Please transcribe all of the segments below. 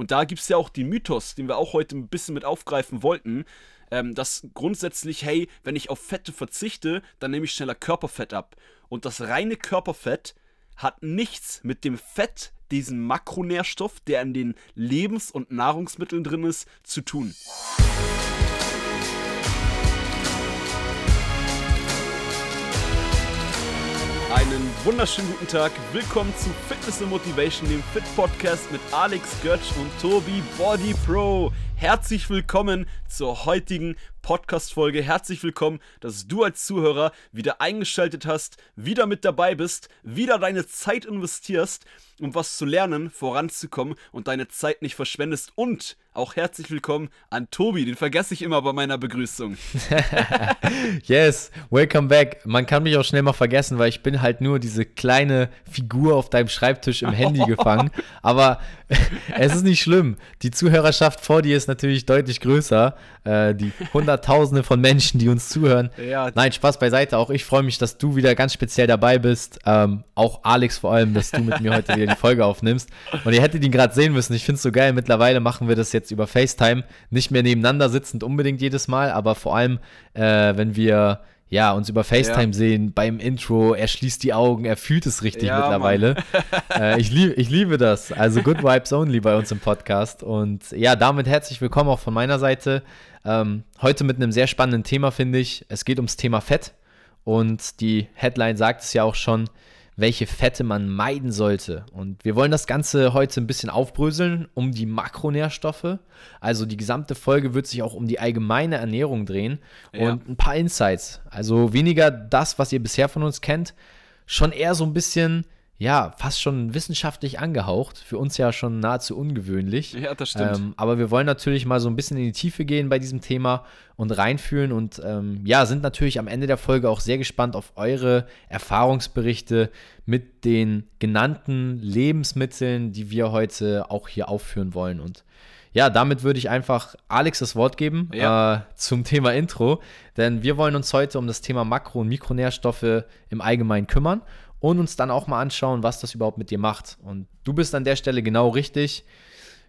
Und da gibt es ja auch den Mythos, den wir auch heute ein bisschen mit aufgreifen wollten, ähm, dass grundsätzlich, hey, wenn ich auf Fette verzichte, dann nehme ich schneller Körperfett ab. Und das reine Körperfett hat nichts mit dem Fett, diesem Makronährstoff, der in den Lebens- und Nahrungsmitteln drin ist, zu tun. Einen wunderschönen guten Tag. Willkommen zu Fitness and Motivation, dem Fit Podcast mit Alex Götz und Tobi Body Pro. Herzlich willkommen zur heutigen Podcast-Folge. Herzlich willkommen, dass du als Zuhörer wieder eingeschaltet hast, wieder mit dabei bist, wieder deine Zeit investierst, um was zu lernen, voranzukommen und deine Zeit nicht verschwendest. Und auch herzlich willkommen an Tobi, den vergesse ich immer bei meiner Begrüßung. yes, welcome back. Man kann mich auch schnell mal vergessen, weil ich bin halt nur diese kleine Figur auf deinem Schreibtisch im Handy gefangen. Aber es ist nicht schlimm. Die Zuhörerschaft vor dir ist natürlich deutlich größer. Äh, die Hunderttausende von Menschen, die uns zuhören. Ja. Nein, Spaß beiseite. Auch ich freue mich, dass du wieder ganz speziell dabei bist. Ähm, auch Alex vor allem, dass du mit mir heute wieder die Folge aufnimmst. Und ihr hättet ihn gerade sehen müssen. Ich finde es so geil. Mittlerweile machen wir das jetzt über FaceTime. Nicht mehr nebeneinander sitzend unbedingt jedes Mal, aber vor allem, äh, wenn wir ja, uns über FaceTime ja. sehen beim Intro. Er schließt die Augen, er fühlt es richtig ja, mittlerweile. äh, ich, lieb, ich liebe das. Also Good Vibes Only bei uns im Podcast. Und ja, damit herzlich willkommen auch von meiner Seite. Ähm, heute mit einem sehr spannenden Thema, finde ich. Es geht ums Thema Fett. Und die Headline sagt es ja auch schon welche Fette man meiden sollte. Und wir wollen das Ganze heute ein bisschen aufbröseln um die Makronährstoffe. Also die gesamte Folge wird sich auch um die allgemeine Ernährung drehen ja. und ein paar Insights. Also weniger das, was ihr bisher von uns kennt, schon eher so ein bisschen ja, fast schon wissenschaftlich angehaucht. Für uns ja schon nahezu ungewöhnlich. Ja, das stimmt. Ähm, aber wir wollen natürlich mal so ein bisschen in die Tiefe gehen bei diesem Thema und reinfühlen und ähm, ja, sind natürlich am Ende der Folge auch sehr gespannt auf eure Erfahrungsberichte mit den genannten Lebensmitteln, die wir heute auch hier aufführen wollen. Und ja, damit würde ich einfach Alex das Wort geben ja. äh, zum Thema Intro, denn wir wollen uns heute um das Thema Makro- und Mikronährstoffe im Allgemeinen kümmern und uns dann auch mal anschauen, was das überhaupt mit dir macht. Und du bist an der Stelle genau richtig.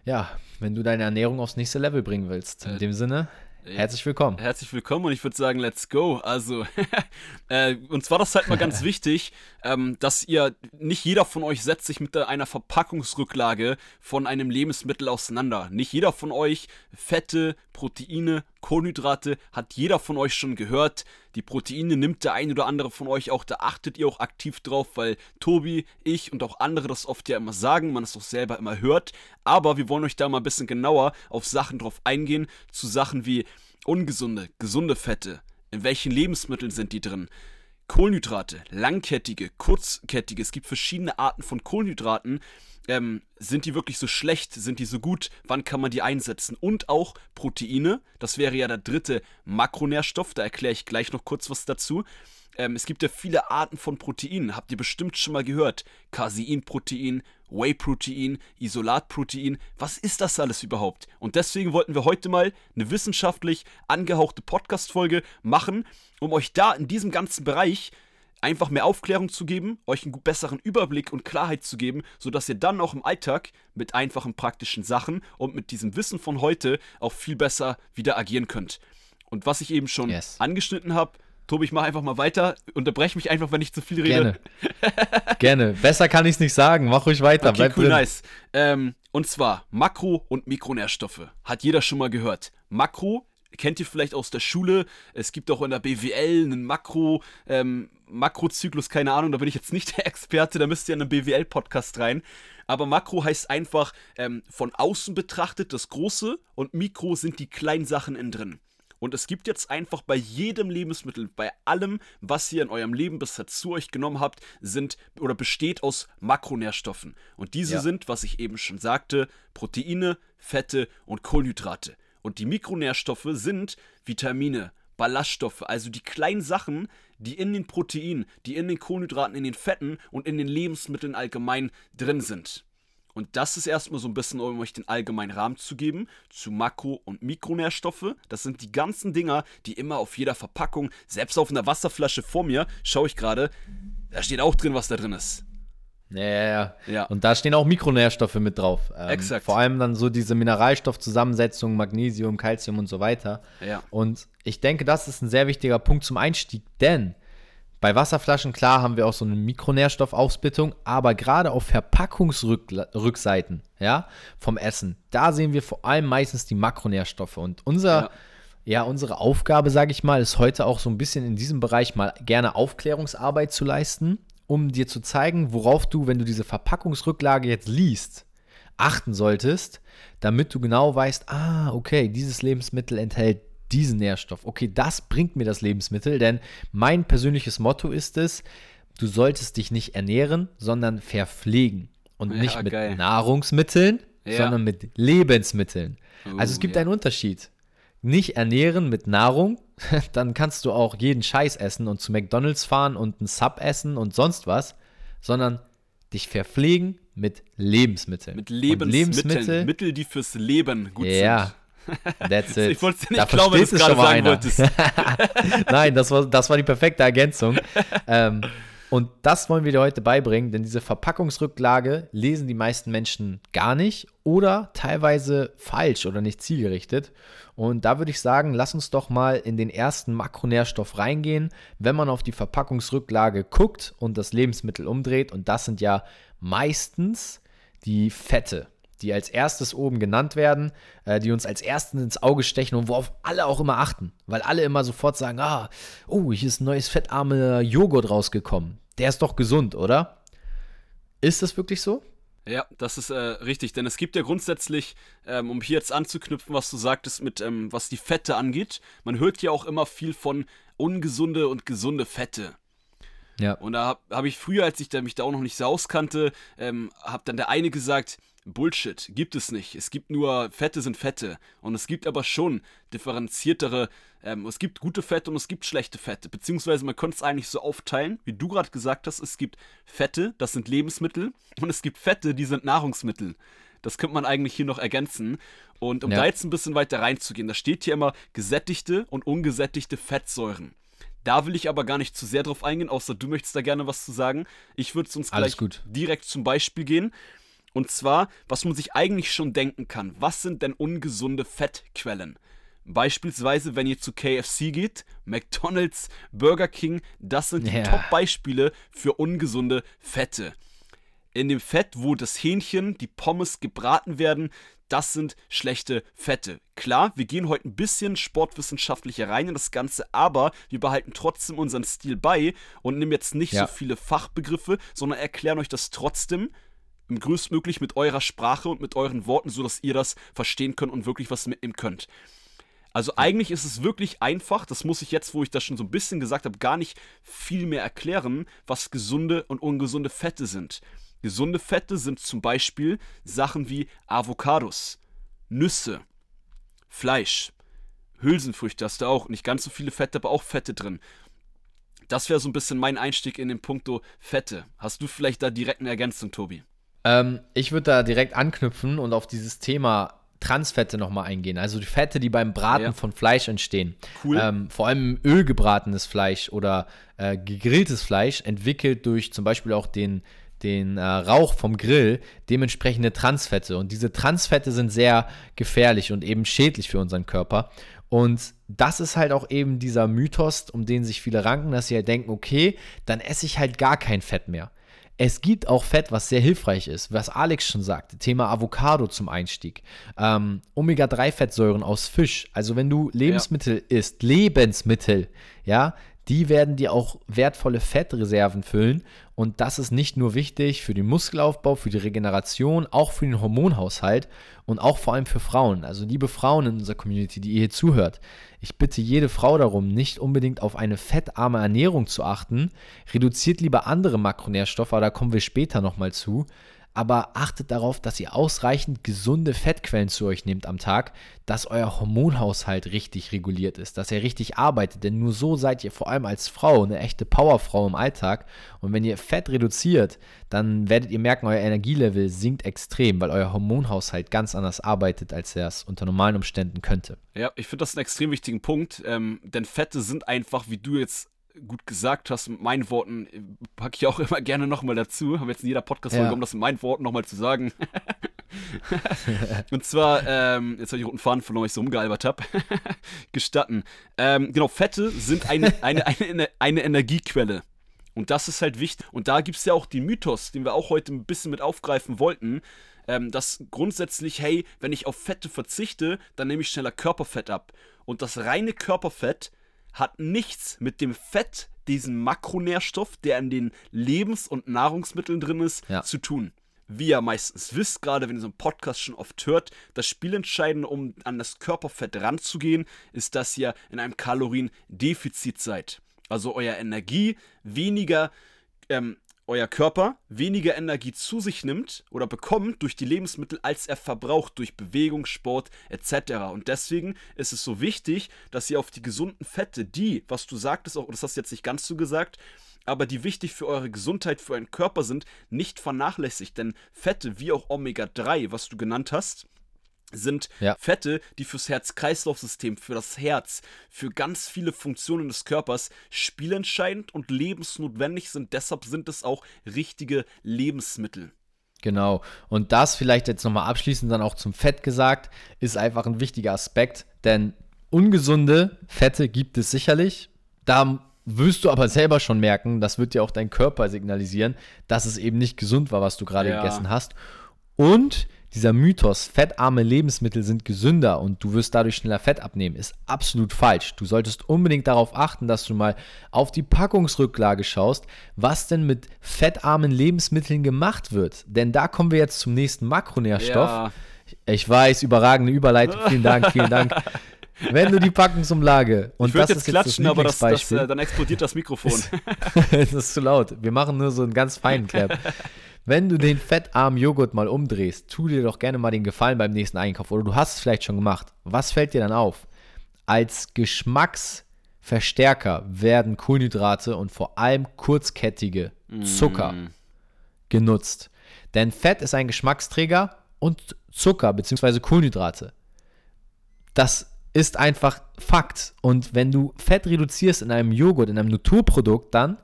Ja, wenn du deine Ernährung aufs nächste Level bringen willst. In äh, dem Sinne, Herzlich willkommen. Herzlich willkommen und ich würde sagen, let's go. Also, äh, uns war das halt mal ganz wichtig, ähm, dass ihr, nicht jeder von euch setzt sich mit einer Verpackungsrücklage von einem Lebensmittel auseinander. Nicht jeder von euch Fette, Proteine, Kohlenhydrate hat jeder von euch schon gehört. Die Proteine nimmt der ein oder andere von euch auch, da achtet ihr auch aktiv drauf, weil Tobi, ich und auch andere das oft ja immer sagen, man es auch selber immer hört. Aber wir wollen euch da mal ein bisschen genauer auf Sachen drauf eingehen, zu Sachen wie ungesunde, gesunde Fette. In welchen Lebensmitteln sind die drin? Kohlenhydrate, langkettige, kurzkettige. Es gibt verschiedene Arten von Kohlenhydraten. Ähm, sind die wirklich so schlecht? Sind die so gut? Wann kann man die einsetzen? Und auch Proteine. Das wäre ja der dritte Makronährstoff. Da erkläre ich gleich noch kurz was dazu. Ähm, es gibt ja viele Arten von Proteinen. Habt ihr bestimmt schon mal gehört? Caseinprotein, Whey-Protein, Isolatprotein. Was ist das alles überhaupt? Und deswegen wollten wir heute mal eine wissenschaftlich angehauchte Podcast-Folge machen um euch da in diesem ganzen Bereich einfach mehr Aufklärung zu geben, euch einen besseren Überblick und Klarheit zu geben, sodass ihr dann auch im Alltag mit einfachen praktischen Sachen und mit diesem Wissen von heute auch viel besser wieder agieren könnt. Und was ich eben schon yes. angeschnitten habe, Tobi, ich mache einfach mal weiter. Unterbreche mich einfach, wenn ich zu viel rede. Gerne. Gerne. Besser kann ich es nicht sagen. Mach ruhig weiter. Okay, Bleib cool, drin. nice. Ähm, und zwar Makro- und Mikronährstoffe. Hat jeder schon mal gehört. Makro kennt ihr vielleicht aus der Schule. Es gibt auch in der BWL einen Makro, ähm, Makrozyklus, keine Ahnung, da bin ich jetzt nicht der Experte, da müsst ihr in einen BWL-Podcast rein. Aber Makro heißt einfach ähm, von außen betrachtet das Große und Mikro sind die kleinen Sachen innen drin. Und es gibt jetzt einfach bei jedem Lebensmittel, bei allem, was ihr in eurem Leben bisher zu euch genommen habt, sind oder besteht aus Makronährstoffen. Und diese ja. sind, was ich eben schon sagte, Proteine, Fette und Kohlenhydrate. Und die Mikronährstoffe sind Vitamine, Ballaststoffe, also die kleinen Sachen, die in den Proteinen, die in den Kohlenhydraten, in den Fetten und in den Lebensmitteln allgemein drin sind. Und das ist erstmal so ein bisschen, um euch den allgemeinen Rahmen zu geben zu Makro- und Mikronährstoffe. Das sind die ganzen Dinger, die immer auf jeder Verpackung, selbst auf einer Wasserflasche vor mir, schaue ich gerade, da steht auch drin, was da drin ist. Ja, ja, ja. Und da stehen auch Mikronährstoffe mit drauf. Ähm, Exakt. Vor allem dann so diese Mineralstoffzusammensetzung, Magnesium, Calcium und so weiter. Ja. Und ich denke, das ist ein sehr wichtiger Punkt zum Einstieg, denn bei Wasserflaschen, klar, haben wir auch so eine Mikronährstoffaufsplittung, aber gerade auf Verpackungsrückseiten, ja, vom Essen, da sehen wir vor allem meistens die Makronährstoffe. Und unser, ja, ja unsere Aufgabe, sage ich mal, ist heute auch so ein bisschen in diesem Bereich mal gerne Aufklärungsarbeit zu leisten, um dir zu zeigen, worauf du, wenn du diese Verpackungsrücklage jetzt liest, achten solltest, damit du genau weißt, ah, okay, dieses Lebensmittel enthält diesen Nährstoff. Okay, das bringt mir das Lebensmittel, denn mein persönliches Motto ist es, du solltest dich nicht ernähren, sondern verpflegen. Und ja, nicht mit geil. Nahrungsmitteln, ja. sondern mit Lebensmitteln. Uh, also es gibt ja. einen Unterschied. Nicht ernähren mit Nahrung, dann kannst du auch jeden Scheiß essen und zu McDonalds fahren und einen Sub essen und sonst was, sondern dich verpflegen mit Lebensmitteln. Mit Lebensmitteln. Lebensmittel, Mittel, die fürs Leben gut ja, sind. That's it. Ich wollte dir nicht da glauben, wenn du es gerade sagen einer. wolltest. Nein, das war, das war die perfekte Ergänzung. ähm, und das wollen wir dir heute beibringen, denn diese Verpackungsrücklage lesen die meisten Menschen gar nicht oder teilweise falsch oder nicht zielgerichtet. Und da würde ich sagen, lass uns doch mal in den ersten Makronährstoff reingehen, wenn man auf die Verpackungsrücklage guckt und das Lebensmittel umdreht. Und das sind ja meistens die Fette die als erstes oben genannt werden, äh, die uns als erstes ins Auge stechen und worauf alle auch immer achten. Weil alle immer sofort sagen, ah, oh, hier ist ein neues fettarmer Joghurt rausgekommen. Der ist doch gesund, oder? Ist das wirklich so? Ja, das ist äh, richtig, denn es gibt ja grundsätzlich, ähm, um hier jetzt anzuknüpfen, was du sagtest, mit ähm, was die Fette angeht, man hört ja auch immer viel von ungesunde und gesunde Fette. Ja. Und da habe hab ich früher, als ich da, mich da auch noch nicht so auskannte, ähm, habe dann der eine gesagt, Bullshit, gibt es nicht. Es gibt nur Fette sind Fette. Und es gibt aber schon differenziertere, ähm, es gibt gute Fette und es gibt schlechte Fette. Beziehungsweise man könnte es eigentlich so aufteilen, wie du gerade gesagt hast, es gibt Fette, das sind Lebensmittel, und es gibt Fette, die sind Nahrungsmittel. Das könnte man eigentlich hier noch ergänzen. Und um ja. da jetzt ein bisschen weiter reinzugehen, da steht hier immer gesättigte und ungesättigte Fettsäuren. Da will ich aber gar nicht zu sehr drauf eingehen, außer du möchtest da gerne was zu sagen. Ich würde uns gleich direkt zum Beispiel gehen. Und zwar, was man sich eigentlich schon denken kann. Was sind denn ungesunde Fettquellen? Beispielsweise, wenn ihr zu KFC geht, McDonald's, Burger King, das sind die yeah. Top-Beispiele für ungesunde Fette. In dem Fett, wo das Hähnchen, die Pommes gebraten werden, das sind schlechte Fette. Klar, wir gehen heute ein bisschen sportwissenschaftlicher rein in das Ganze, aber wir behalten trotzdem unseren Stil bei und nehmen jetzt nicht ja. so viele Fachbegriffe, sondern erklären euch das trotzdem größtmöglich mit eurer Sprache und mit euren Worten, sodass ihr das verstehen könnt und wirklich was mitnehmen könnt. Also eigentlich ist es wirklich einfach, das muss ich jetzt, wo ich das schon so ein bisschen gesagt habe, gar nicht viel mehr erklären, was gesunde und ungesunde Fette sind. Gesunde Fette sind zum Beispiel Sachen wie Avocados, Nüsse, Fleisch, Hülsenfrüchte hast du auch, nicht ganz so viele Fette, aber auch Fette drin. Das wäre so ein bisschen mein Einstieg in den Punkto Fette. Hast du vielleicht da direkt eine Ergänzung, Tobi? Ähm, ich würde da direkt anknüpfen und auf dieses Thema Transfette nochmal eingehen. Also die Fette, die beim Braten ja. von Fleisch entstehen. Cool. Ähm, vor allem Öl gebratenes Fleisch oder äh, gegrilltes Fleisch entwickelt durch zum Beispiel auch den, den äh, Rauch vom Grill dementsprechende Transfette. Und diese Transfette sind sehr gefährlich und eben schädlich für unseren Körper. Und das ist halt auch eben dieser Mythos, um den sich viele ranken, dass sie halt denken, okay, dann esse ich halt gar kein Fett mehr. Es gibt auch Fett, was sehr hilfreich ist, was Alex schon sagte. Thema Avocado zum Einstieg. Ähm, Omega-3-Fettsäuren aus Fisch. Also wenn du Lebensmittel ja. isst, Lebensmittel, ja, die werden dir auch wertvolle Fettreserven füllen. Und das ist nicht nur wichtig für den Muskelaufbau, für die Regeneration, auch für den Hormonhaushalt und auch vor allem für Frauen. Also liebe Frauen in unserer Community, die ihr hier zuhört, ich bitte jede Frau darum, nicht unbedingt auf eine fettarme Ernährung zu achten. Reduziert lieber andere Makronährstoffe, da kommen wir später nochmal zu aber achtet darauf, dass ihr ausreichend gesunde Fettquellen zu euch nehmt am Tag, dass euer Hormonhaushalt richtig reguliert ist, dass er richtig arbeitet, denn nur so seid ihr vor allem als Frau eine echte Powerfrau im Alltag und wenn ihr Fett reduziert, dann werdet ihr merken, euer Energielevel sinkt extrem, weil euer Hormonhaushalt ganz anders arbeitet, als er es unter normalen Umständen könnte. Ja, ich finde das einen extrem wichtigen Punkt, ähm, denn Fette sind einfach, wie du jetzt gut gesagt hast mit meinen Worten, packe ich auch immer gerne nochmal dazu. Habe jetzt in jeder Podcast-Folge, ja. um das mit meinen Worten nochmal zu sagen. und zwar, ähm, jetzt habe ich roten Faden verloren, weil ich so umgealbert habe. Gestatten. Ähm, genau, Fette sind eine, eine, eine, eine Energiequelle. Und das ist halt wichtig. Und da gibt es ja auch den Mythos, den wir auch heute ein bisschen mit aufgreifen wollten, ähm, dass grundsätzlich, hey, wenn ich auf Fette verzichte, dann nehme ich schneller Körperfett ab. Und das reine Körperfett hat nichts mit dem Fett, diesem Makronährstoff, der in den Lebens- und Nahrungsmitteln drin ist, ja. zu tun. Wie ihr meistens wisst, gerade wenn ihr so einen Podcast schon oft hört, das Spielentscheidende, um an das Körperfett ranzugehen, ist, dass ihr in einem Kaloriendefizit seid. Also euer Energie weniger ähm, euer Körper weniger Energie zu sich nimmt oder bekommt durch die Lebensmittel, als er verbraucht durch Bewegung, Sport etc. Und deswegen ist es so wichtig, dass ihr auf die gesunden Fette, die, was du sagtest, auch das hast du jetzt nicht ganz so gesagt, aber die wichtig für eure Gesundheit, für euren Körper sind, nicht vernachlässigt. Denn Fette wie auch Omega-3, was du genannt hast, sind ja. Fette, die fürs Herz-Kreislauf-System, für das Herz, für ganz viele Funktionen des Körpers spielentscheidend und lebensnotwendig sind. Deshalb sind es auch richtige Lebensmittel. Genau. Und das vielleicht jetzt nochmal abschließend dann auch zum Fett gesagt, ist einfach ein wichtiger Aspekt, denn ungesunde Fette gibt es sicherlich. Da wirst du aber selber schon merken, das wird dir auch dein Körper signalisieren, dass es eben nicht gesund war, was du gerade ja. gegessen hast. Und dieser Mythos, fettarme Lebensmittel sind gesünder und du wirst dadurch schneller Fett abnehmen, ist absolut falsch. Du solltest unbedingt darauf achten, dass du mal auf die Packungsrücklage schaust, was denn mit fettarmen Lebensmitteln gemacht wird. Denn da kommen wir jetzt zum nächsten Makronährstoff. Ja. Ich weiß, überragende Überleitung. Vielen Dank, vielen Dank. Wenn du die Packungsumlage und ich das jetzt ist klatschen, jetzt das aber das, das, äh, dann explodiert das Mikrofon. das ist zu laut. Wir machen nur so einen ganz feinen Clap. Wenn du den fettarmen Joghurt mal umdrehst, tu dir doch gerne mal den Gefallen beim nächsten Einkauf oder du hast es vielleicht schon gemacht. Was fällt dir dann auf? Als Geschmacksverstärker werden Kohlenhydrate und vor allem kurzkettige Zucker mm. genutzt. Denn Fett ist ein Geschmacksträger und Zucker bzw. Kohlenhydrate. Das ist einfach Fakt. Und wenn du Fett reduzierst in einem Joghurt, in einem Naturprodukt, dann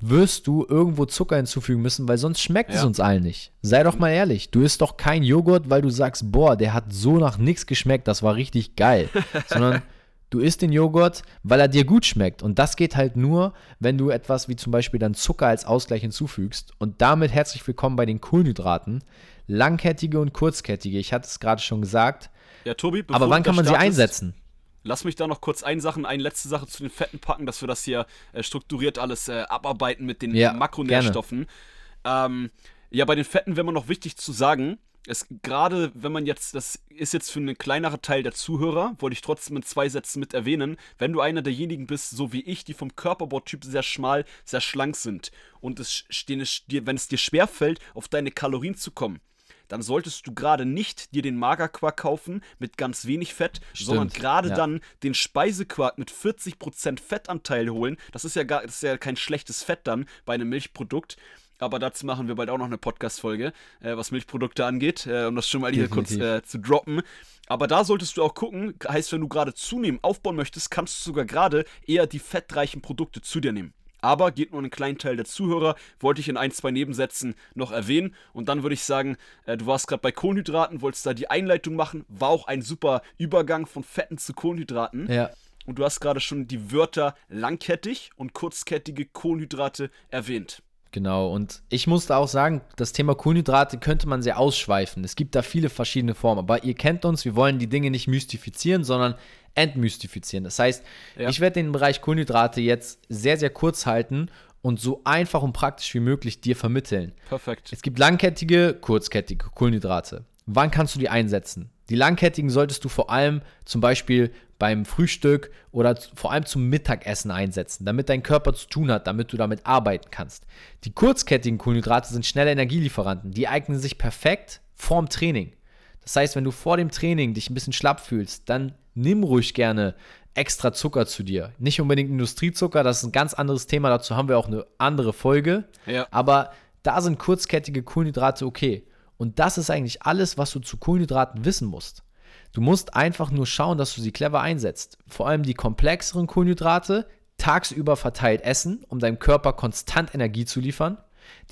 wirst du irgendwo Zucker hinzufügen müssen, weil sonst schmeckt ja. es uns allen nicht. Sei doch mal ehrlich, du isst doch kein Joghurt, weil du sagst, boah, der hat so nach nichts geschmeckt, das war richtig geil. Sondern du isst den Joghurt, weil er dir gut schmeckt. Und das geht halt nur, wenn du etwas wie zum Beispiel dann Zucker als Ausgleich hinzufügst. Und damit herzlich willkommen bei den Kohlenhydraten. Langkettige und kurzkettige, ich hatte es gerade schon gesagt. Ja, Tobi, aber wann kann man sie einsetzen? Lass mich da noch kurz eine Sache, eine letzte Sache zu den Fetten packen, dass wir das hier äh, strukturiert alles äh, abarbeiten mit den ja, Makronährstoffen. Ähm, ja, bei den Fetten wäre mir noch wichtig zu sagen, es gerade wenn man jetzt, das ist jetzt für einen kleineren Teil der Zuhörer, wollte ich trotzdem in zwei Sätzen mit erwähnen, wenn du einer derjenigen bist, so wie ich, die vom Körperbautyp sehr schmal, sehr schlank sind und es, wenn es dir schwerfällt, auf deine Kalorien zu kommen, dann solltest du gerade nicht dir den Magerquark kaufen mit ganz wenig Fett, Stimmt, sondern gerade ja. dann den Speisequark mit 40% Fettanteil holen. Das ist ja gar, das ist ja kein schlechtes Fett dann bei einem Milchprodukt. Aber dazu machen wir bald auch noch eine Podcast-Folge, äh, was Milchprodukte angeht, äh, um das schon mal hier Definitiv. kurz äh, zu droppen. Aber da solltest du auch gucken, heißt, wenn du gerade zunehmen, aufbauen möchtest, kannst du sogar gerade eher die fettreichen Produkte zu dir nehmen. Aber geht nur einen kleinen Teil der Zuhörer, wollte ich in ein, zwei Nebensätzen noch erwähnen. Und dann würde ich sagen, äh, du warst gerade bei Kohlenhydraten, wolltest da die Einleitung machen, war auch ein super Übergang von Fetten zu Kohlenhydraten. Ja. Und du hast gerade schon die Wörter langkettig und kurzkettige Kohlenhydrate erwähnt. Genau, und ich musste auch sagen, das Thema Kohlenhydrate könnte man sehr ausschweifen. Es gibt da viele verschiedene Formen, aber ihr kennt uns, wir wollen die Dinge nicht mystifizieren, sondern entmystifizieren. Das heißt, ja. ich werde den Bereich Kohlenhydrate jetzt sehr, sehr kurz halten und so einfach und praktisch wie möglich dir vermitteln. Perfekt. Es gibt langkettige, kurzkettige Kohlenhydrate. Wann kannst du die einsetzen? Die langkettigen solltest du vor allem zum Beispiel beim Frühstück oder vor allem zum Mittagessen einsetzen, damit dein Körper zu tun hat, damit du damit arbeiten kannst. Die kurzkettigen Kohlenhydrate sind schnelle Energielieferanten. Die eignen sich perfekt vorm Training. Das heißt, wenn du vor dem Training dich ein bisschen schlapp fühlst, dann nimm ruhig gerne extra Zucker zu dir. Nicht unbedingt Industriezucker, das ist ein ganz anderes Thema, dazu haben wir auch eine andere Folge. Ja. Aber da sind kurzkettige Kohlenhydrate okay. Und das ist eigentlich alles, was du zu Kohlenhydraten wissen musst. Du musst einfach nur schauen, dass du sie clever einsetzt. Vor allem die komplexeren Kohlenhydrate, tagsüber verteilt essen, um deinem Körper konstant Energie zu liefern.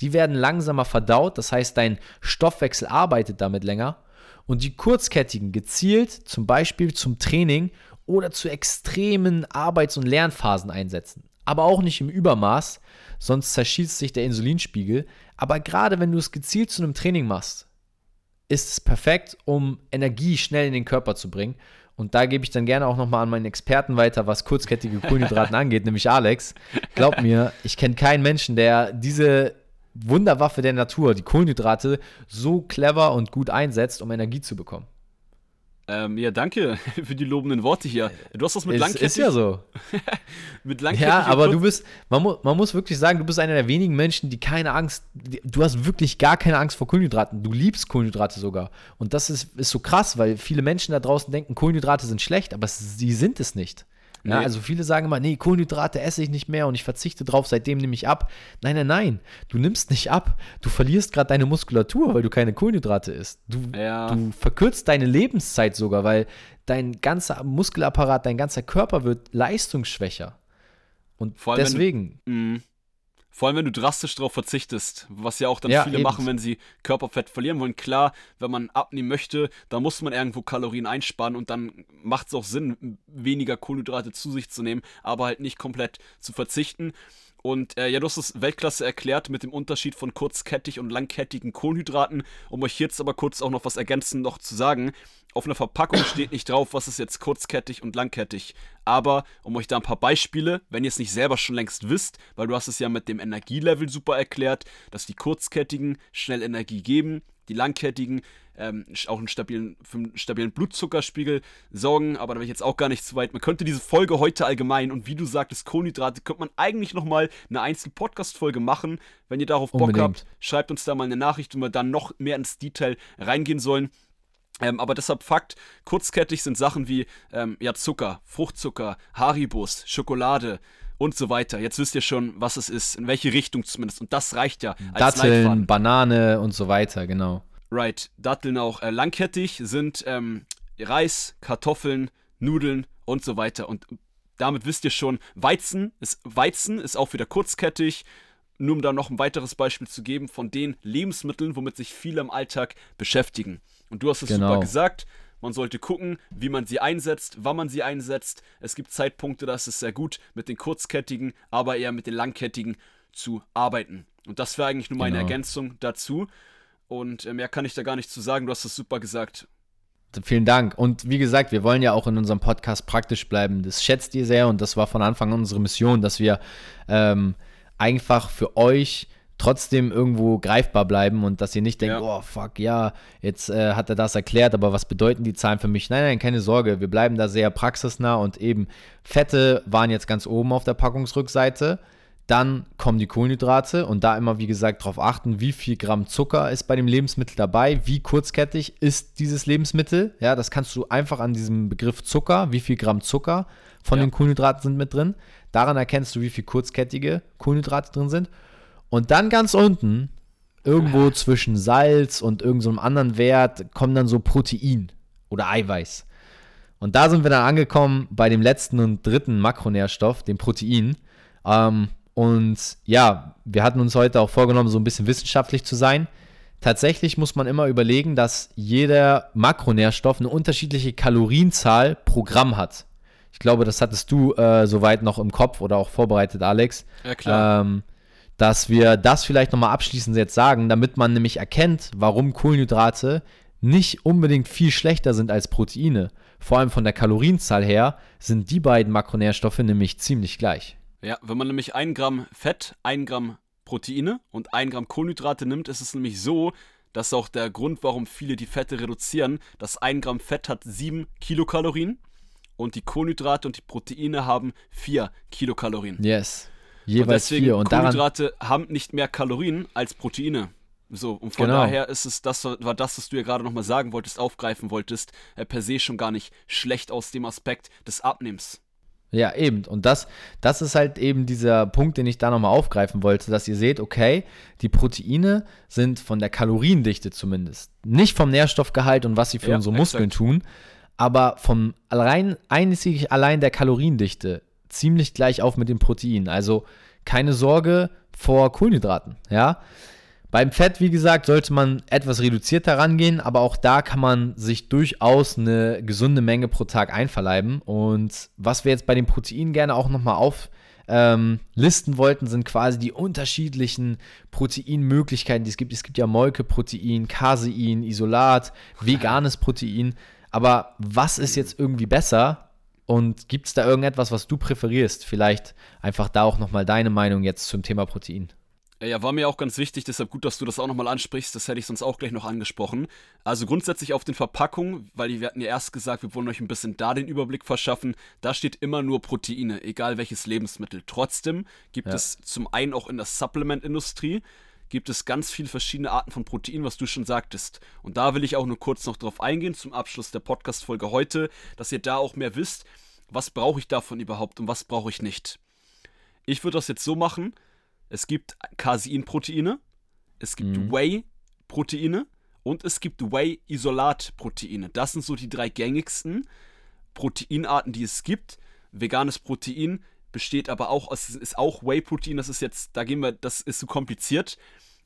Die werden langsamer verdaut, das heißt, dein Stoffwechsel arbeitet damit länger. Und die kurzkettigen gezielt zum Beispiel zum Training oder zu extremen Arbeits- und Lernphasen einsetzen. Aber auch nicht im Übermaß, sonst zerschießt sich der Insulinspiegel. Aber gerade wenn du es gezielt zu einem Training machst, ist es perfekt, um Energie schnell in den Körper zu bringen. Und da gebe ich dann gerne auch nochmal an meinen Experten weiter, was kurzkettige Kohlenhydraten angeht, nämlich Alex. Glaub mir, ich kenne keinen Menschen, der diese Wunderwaffe der Natur, die Kohlenhydrate, so clever und gut einsetzt, um Energie zu bekommen. Ähm, ja, danke für die lobenden Worte hier. Du hast das mit Langkettig. Ist ja so. mit Langkettig. Ja, aber du bist, man, mu man muss wirklich sagen, du bist einer der wenigen Menschen, die keine Angst, die, du hast wirklich gar keine Angst vor Kohlenhydraten. Du liebst Kohlenhydrate sogar. Und das ist, ist so krass, weil viele Menschen da draußen denken, Kohlenhydrate sind schlecht, aber sie sind es nicht. Ja, nee. Also viele sagen immer, nee, Kohlenhydrate esse ich nicht mehr und ich verzichte drauf, seitdem nehme ich ab. Nein, nein, nein, du nimmst nicht ab. Du verlierst gerade deine Muskulatur, weil du keine Kohlenhydrate isst. Du, ja. du verkürzt deine Lebenszeit sogar, weil dein ganzer Muskelapparat, dein ganzer Körper wird leistungsschwächer. Und deswegen. Du, mm. Vor allem, wenn du drastisch darauf verzichtest, was ja auch dann ja, viele eben. machen, wenn sie Körperfett verlieren wollen. Klar, wenn man abnehmen möchte, da muss man irgendwo Kalorien einsparen und dann macht es auch Sinn, weniger Kohlenhydrate zu sich zu nehmen, aber halt nicht komplett zu verzichten. Und äh, ja, du hast es Weltklasse erklärt mit dem Unterschied von kurzkettig und langkettigen Kohlenhydraten. Um euch jetzt aber kurz auch noch was ergänzend noch zu sagen. Auf einer Verpackung steht nicht drauf, was ist jetzt kurzkettig und langkettig. Aber um euch da ein paar Beispiele, wenn ihr es nicht selber schon längst wisst, weil du hast es ja mit dem Energielevel super erklärt, dass die kurzkettigen schnell Energie geben, die langkettigen ähm, auch einen stabilen, für einen stabilen Blutzuckerspiegel sorgen, aber da bin ich jetzt auch gar nicht zu weit. Man könnte diese Folge heute allgemein und wie du sagtest, Kohlenhydrate, könnte man eigentlich nochmal eine einzelne Podcast-Folge machen. Wenn ihr darauf Bock Unbedingt. habt, schreibt uns da mal eine Nachricht, wo wir dann noch mehr ins Detail reingehen sollen. Ähm, aber deshalb Fakt, kurzkettig sind Sachen wie ähm, ja, Zucker, Fruchtzucker, Haribus, Schokolade und so weiter. Jetzt wisst ihr schon, was es ist, in welche Richtung zumindest. Und das reicht ja als Datteln, Leitfaden. Banane und so weiter, genau. Right, Datteln auch äh, langkettig sind ähm, Reis, Kartoffeln, Nudeln und so weiter. Und damit wisst ihr schon, Weizen ist, Weizen ist auch wieder kurzkettig. Nur um da noch ein weiteres Beispiel zu geben von den Lebensmitteln, womit sich viele im Alltag beschäftigen. Und du hast es genau. super gesagt. Man sollte gucken, wie man sie einsetzt, wann man sie einsetzt. Es gibt Zeitpunkte, da ist es sehr gut, mit den kurzkettigen, aber eher mit den langkettigen zu arbeiten. Und das wäre eigentlich nur meine genau. Ergänzung dazu. Und äh, mehr kann ich da gar nicht zu sagen. Du hast es super gesagt. Vielen Dank. Und wie gesagt, wir wollen ja auch in unserem Podcast praktisch bleiben. Das schätzt ihr sehr und das war von Anfang an unsere Mission, dass wir ähm, einfach für euch trotzdem irgendwo greifbar bleiben und dass ihr nicht denkt, ja. oh fuck, ja, jetzt äh, hat er das erklärt, aber was bedeuten die Zahlen für mich? Nein, nein, keine Sorge, wir bleiben da sehr praxisnah und eben Fette waren jetzt ganz oben auf der Packungsrückseite. Dann kommen die Kohlenhydrate und da immer, wie gesagt, darauf achten, wie viel Gramm Zucker ist bei dem Lebensmittel dabei, wie kurzkettig ist dieses Lebensmittel. Ja, das kannst du einfach an diesem Begriff Zucker, wie viel Gramm Zucker von ja. den Kohlenhydraten sind mit drin. Daran erkennst du, wie viel kurzkettige Kohlenhydrate drin sind. Und dann ganz unten, irgendwo zwischen Salz und irgendeinem so anderen Wert, kommen dann so Protein oder Eiweiß. Und da sind wir dann angekommen bei dem letzten und dritten Makronährstoff, dem Protein. Ähm, und ja, wir hatten uns heute auch vorgenommen, so ein bisschen wissenschaftlich zu sein. Tatsächlich muss man immer überlegen, dass jeder Makronährstoff eine unterschiedliche Kalorienzahl pro Gramm hat. Ich glaube, das hattest du äh, soweit noch im Kopf oder auch vorbereitet, Alex. Ja, klar. Ähm, dass wir das vielleicht nochmal abschließend jetzt sagen, damit man nämlich erkennt, warum Kohlenhydrate nicht unbedingt viel schlechter sind als Proteine. Vor allem von der Kalorienzahl her sind die beiden Makronährstoffe nämlich ziemlich gleich. Ja, wenn man nämlich ein Gramm Fett, ein Gramm Proteine und ein Gramm Kohlenhydrate nimmt, ist es nämlich so, das ist auch der Grund, warum viele die Fette reduzieren. Das ein Gramm Fett hat 7 Kilokalorien und die Kohlenhydrate und die Proteine haben 4 Kilokalorien. Yes. Jeweils und deswegen vier. Und Kohlenhydrate haben nicht mehr Kalorien als Proteine. So, und von genau. daher ist es, das war das, was du ja gerade nochmal sagen wolltest, aufgreifen wolltest, äh, per se schon gar nicht schlecht aus dem Aspekt des Abnehmens. Ja, eben. Und das, das ist halt eben dieser Punkt, den ich da nochmal aufgreifen wollte, dass ihr seht, okay, die Proteine sind von der Kaloriendichte zumindest, nicht vom Nährstoffgehalt und was sie für ja, unsere Muskeln exakt. tun, aber vom allein, einzig allein der Kaloriendichte ziemlich gleich auf mit dem Protein. Also keine Sorge vor Kohlenhydraten, ja. Beim Fett, wie gesagt, sollte man etwas reduzierter rangehen, aber auch da kann man sich durchaus eine gesunde Menge pro Tag einverleiben. Und was wir jetzt bei den Proteinen gerne auch nochmal auflisten ähm, wollten, sind quasi die unterschiedlichen Proteinmöglichkeiten, die es gibt. Es gibt ja Molkeprotein, Casein, Isolat, veganes Protein. Aber was ist jetzt irgendwie besser? Und gibt es da irgendetwas, was du präferierst? Vielleicht einfach da auch nochmal deine Meinung jetzt zum Thema Protein. Ja, war mir auch ganz wichtig, deshalb gut, dass du das auch nochmal ansprichst. Das hätte ich sonst auch gleich noch angesprochen. Also grundsätzlich auf den Verpackungen, weil wir hatten ja erst gesagt, wir wollen euch ein bisschen da den Überblick verschaffen. Da steht immer nur Proteine, egal welches Lebensmittel. Trotzdem gibt ja. es zum einen auch in der Supplement-Industrie gibt es ganz viele verschiedene Arten von Protein, was du schon sagtest. Und da will ich auch nur kurz noch drauf eingehen zum Abschluss der Podcast-Folge heute, dass ihr da auch mehr wisst, was brauche ich davon überhaupt und was brauche ich nicht. Ich würde das jetzt so machen, es gibt Caseinproteine, es gibt mhm. Whey-Proteine und es gibt Whey-Isolat-Proteine. Das sind so die drei gängigsten Proteinarten, die es gibt. Veganes Protein besteht aber auch aus, ist auch Whey-Protein, das ist jetzt, da gehen wir, das ist zu so kompliziert.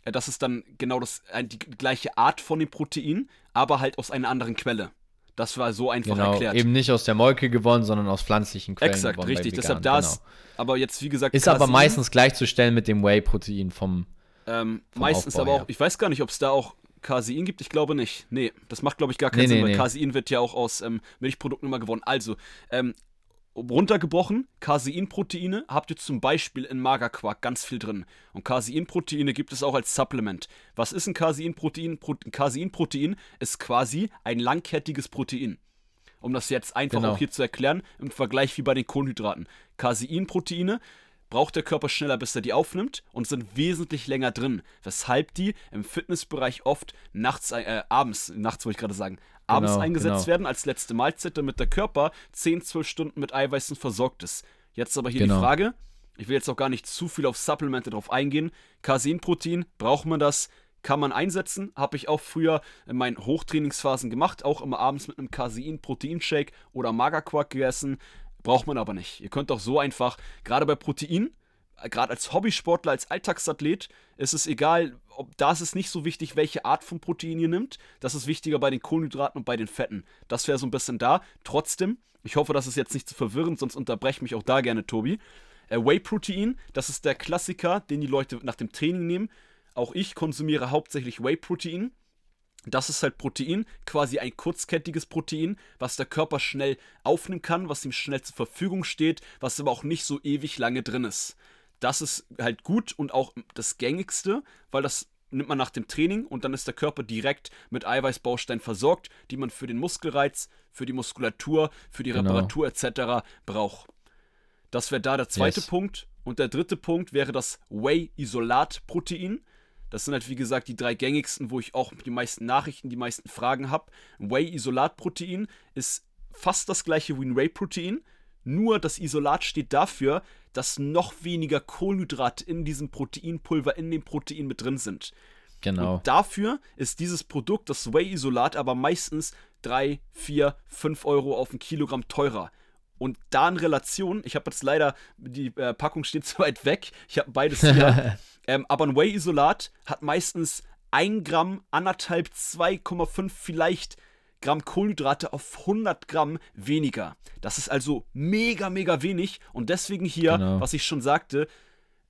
Das ist dann genau das, die gleiche Art von dem Protein, aber halt aus einer anderen Quelle. Das war so einfach genau, erklärt. Eben nicht aus der Molke gewonnen, sondern aus pflanzlichen Quellen. Exakt, gewonnen richtig. Deshalb da genau. aber jetzt wie gesagt. Ist aber meistens gleichzustellen mit dem Whey-Protein vom. Ähm, vom meistens Aufbau aber auch, ich weiß gar nicht, ob es da auch Casein gibt. Ich glaube nicht. Nee, das macht, glaube ich, gar keinen nee, Sinn, nee, weil nee. Casein wird ja auch aus ähm, Milchprodukten immer gewonnen. Also, ähm, runtergebrochen, Caseinproteine habt ihr zum Beispiel in Magerquark ganz viel drin. Und Caseinproteine gibt es auch als Supplement. Was ist ein Caseinprotein? Ein Caseinprotein ist quasi ein langkettiges Protein. Um das jetzt einfach genau. auch hier zu erklären, im Vergleich wie bei den Kohlenhydraten. Caseinproteine braucht der Körper schneller, bis er die aufnimmt und sind wesentlich länger drin, weshalb die im Fitnessbereich oft nachts, äh, abends, nachts wollte ich gerade sagen, abends genau, eingesetzt genau. werden als letzte Mahlzeit, damit der Körper 10, 12 Stunden mit Eiweißen versorgt ist. Jetzt aber hier genau. die Frage, ich will jetzt auch gar nicht zu viel auf Supplemente drauf eingehen. Caseinprotein, braucht man das? Kann man einsetzen, habe ich auch früher in meinen Hochtrainingsphasen gemacht, auch immer abends mit einem Casein-Proteinshake oder Magerquark gegessen. Braucht man aber nicht. Ihr könnt auch so einfach, gerade bei Protein, gerade als Hobbysportler, als Alltagsathlet, ist es egal, ob da ist es nicht so wichtig, welche Art von Protein ihr nimmt. Das ist wichtiger bei den Kohlenhydraten und bei den Fetten. Das wäre so ein bisschen da. Trotzdem, ich hoffe, das ist jetzt nicht zu verwirrend, sonst unterbreche mich auch da gerne, Tobi. Äh, Whey-Protein, das ist der Klassiker, den die Leute nach dem Training nehmen. Auch ich konsumiere hauptsächlich Whey-Protein. Das ist halt Protein, quasi ein kurzkettiges Protein, was der Körper schnell aufnehmen kann, was ihm schnell zur Verfügung steht, was aber auch nicht so ewig lange drin ist. Das ist halt gut und auch das gängigste, weil das nimmt man nach dem Training und dann ist der Körper direkt mit Eiweißbausteinen versorgt, die man für den Muskelreiz, für die Muskulatur, für die genau. Reparatur etc. braucht. Das wäre da der zweite yes. Punkt. Und der dritte Punkt wäre das Whey-Isolat-Protein. Das sind halt, wie gesagt, die drei gängigsten, wo ich auch die meisten Nachrichten, die meisten Fragen habe. Whey-Isolat-Protein ist fast das gleiche wie ein Whey-Protein, nur das Isolat steht dafür, dass noch weniger Kohlenhydrate in diesem Proteinpulver, in dem Protein mit drin sind. Genau. Und dafür ist dieses Produkt, das Whey-Isolat, aber meistens 3, 4, 5 Euro auf ein Kilogramm teurer. Und da in Relation, ich habe jetzt leider, die äh, Packung steht zu weit weg, ich habe beides hier, ähm, aber ein Whey-Isolat hat meistens 1 Gramm, anderthalb, 2,5 vielleicht Gramm Kohlenhydrate auf 100 Gramm weniger. Das ist also mega, mega wenig und deswegen hier, genau. was ich schon sagte,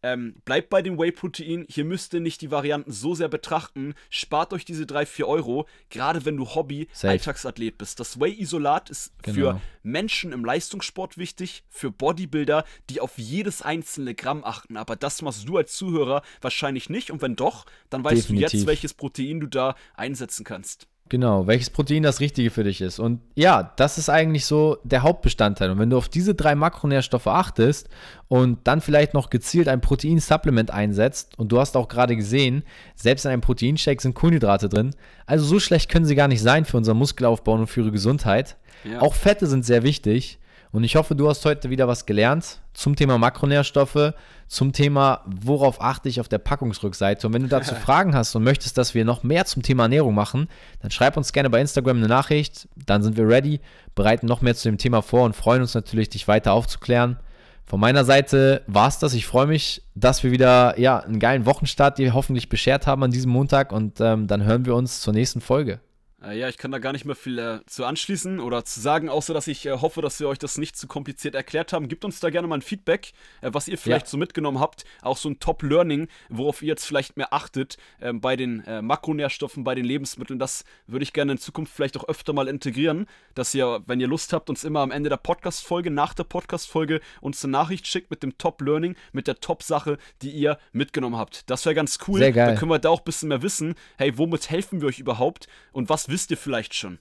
ähm, bleibt bei dem Whey-Protein. Hier müsst ihr nicht die Varianten so sehr betrachten. Spart euch diese 3, 4 Euro, gerade wenn du Hobby-Alltagsathlet bist. Das Whey-Isolat ist genau. für Menschen im Leistungssport wichtig, für Bodybuilder, die auf jedes einzelne Gramm achten. Aber das machst du als Zuhörer wahrscheinlich nicht. Und wenn doch, dann weißt Definitiv. du jetzt, welches Protein du da einsetzen kannst. Genau, welches Protein das Richtige für dich ist. Und ja, das ist eigentlich so der Hauptbestandteil. Und wenn du auf diese drei Makronährstoffe achtest und dann vielleicht noch gezielt ein Proteinsupplement einsetzt, und du hast auch gerade gesehen, selbst in einem Proteinshake sind Kohlenhydrate drin. Also so schlecht können sie gar nicht sein für unseren Muskelaufbau und für ihre Gesundheit. Ja. Auch Fette sind sehr wichtig. Und ich hoffe, du hast heute wieder was gelernt zum Thema Makronährstoffe, zum Thema, worauf achte ich auf der Packungsrückseite. Und wenn du dazu Fragen hast und möchtest, dass wir noch mehr zum Thema Ernährung machen, dann schreib uns gerne bei Instagram eine Nachricht. Dann sind wir ready, bereiten noch mehr zu dem Thema vor und freuen uns natürlich, dich weiter aufzuklären. von meiner Seite war es das. Ich freue mich, dass wir wieder ja, einen geilen Wochenstart dir hoffentlich beschert haben an diesem Montag und ähm, dann hören wir uns zur nächsten Folge. Äh, ja, ich kann da gar nicht mehr viel äh, zu anschließen oder zu sagen, außer dass ich äh, hoffe, dass wir euch das nicht zu kompliziert erklärt haben. Gebt uns da gerne mal ein Feedback, äh, was ihr vielleicht ja. so mitgenommen habt. Auch so ein Top-Learning, worauf ihr jetzt vielleicht mehr achtet ähm, bei den äh, Makronährstoffen, bei den Lebensmitteln. Das würde ich gerne in Zukunft vielleicht auch öfter mal integrieren, dass ihr, wenn ihr Lust habt, uns immer am Ende der Podcast-Folge, nach der Podcast-Folge uns eine Nachricht schickt mit dem Top-Learning, mit der Top-Sache, die ihr mitgenommen habt. Das wäre ganz cool. Sehr geil. Dann können wir da auch ein bisschen mehr wissen, hey, womit helfen wir euch überhaupt und was wisst ihr vielleicht schon?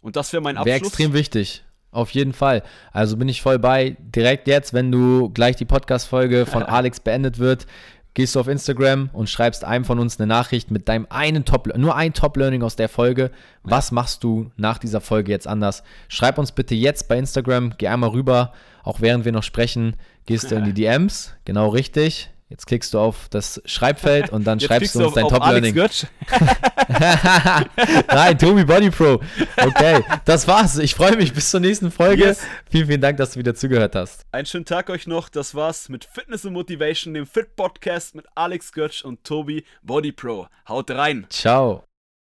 Und das wäre mein Abschluss. Wäre extrem wichtig. Auf jeden Fall. Also bin ich voll bei. Direkt jetzt, wenn du gleich die Podcast-Folge von Alex beendet wird, gehst du auf Instagram und schreibst einem von uns eine Nachricht mit deinem einen Top, nur ein Top-Learning aus der Folge. Was machst du nach dieser Folge jetzt anders? Schreib uns bitte jetzt bei Instagram, geh einmal rüber, auch während wir noch sprechen, gehst du in die DMs, genau richtig. Jetzt klickst du auf das Schreibfeld und dann Jetzt schreibst du uns dein Top-Learning. Nein, Tobi Body Pro. Okay, das war's. Ich freue mich. Bis zur nächsten Folge. Yes. Vielen, vielen Dank, dass du wieder zugehört hast. Einen schönen Tag euch noch. Das war's mit Fitness und Motivation, dem Fit Podcast mit Alex Götsch und Tobi Body Pro. Haut rein. Ciao.